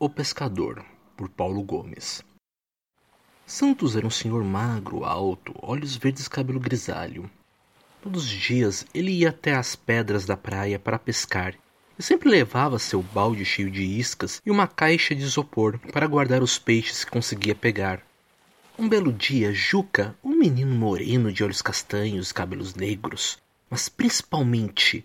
O Pescador, por Paulo Gomes. Santos era um senhor magro, alto, olhos verdes, cabelo grisalho. Todos os dias ele ia até as pedras da praia para pescar e sempre levava seu balde cheio de iscas e uma caixa de isopor para guardar os peixes que conseguia pegar. Um belo dia, Juca, um menino moreno de olhos castanhos, cabelos negros, mas principalmente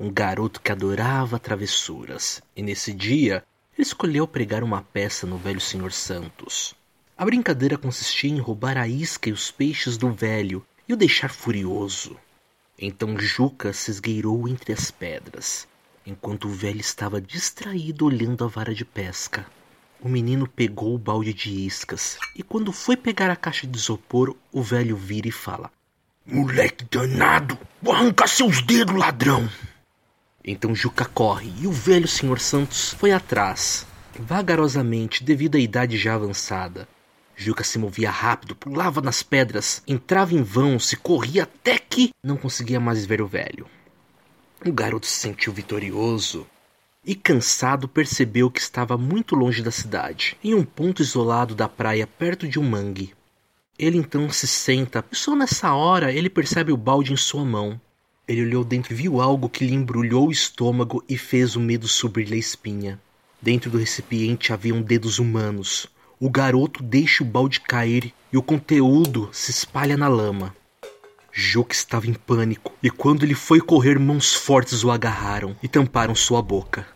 um garoto que adorava travessuras, e nesse dia escolheu pregar uma peça no velho senhor Santos. A brincadeira consistia em roubar a isca e os peixes do velho e o deixar furioso. Então Juca se esgueirou entre as pedras, enquanto o velho estava distraído olhando a vara de pesca. O menino pegou o balde de iscas e, quando foi pegar a caixa de isopor, o velho vira e fala: Moleque danado, vou arrancar seus dedos, ladrão! Então Juca corre e o velho senhor Santos foi atrás, vagarosamente devido à idade já avançada. Juca se movia rápido, pulava nas pedras, entrava em vão, se corria até que não conseguia mais ver o velho. O garoto se sentiu vitorioso e, cansado, percebeu que estava muito longe da cidade, em um ponto isolado da praia perto de um mangue. Ele então se senta e só nessa hora ele percebe o balde em sua mão. Ele olhou dentro e viu algo que lhe embrulhou o estômago e fez o medo subir-lhe a espinha. Dentro do recipiente haviam dedos humanos. O garoto deixa o balde cair e o conteúdo se espalha na lama. Juca estava em pânico e quando ele foi correr, mãos fortes o agarraram e tamparam sua boca.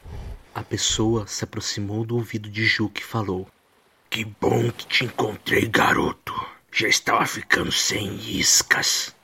A pessoa se aproximou do ouvido de Juca e falou: Que bom que te encontrei, garoto. Já estava ficando sem iscas.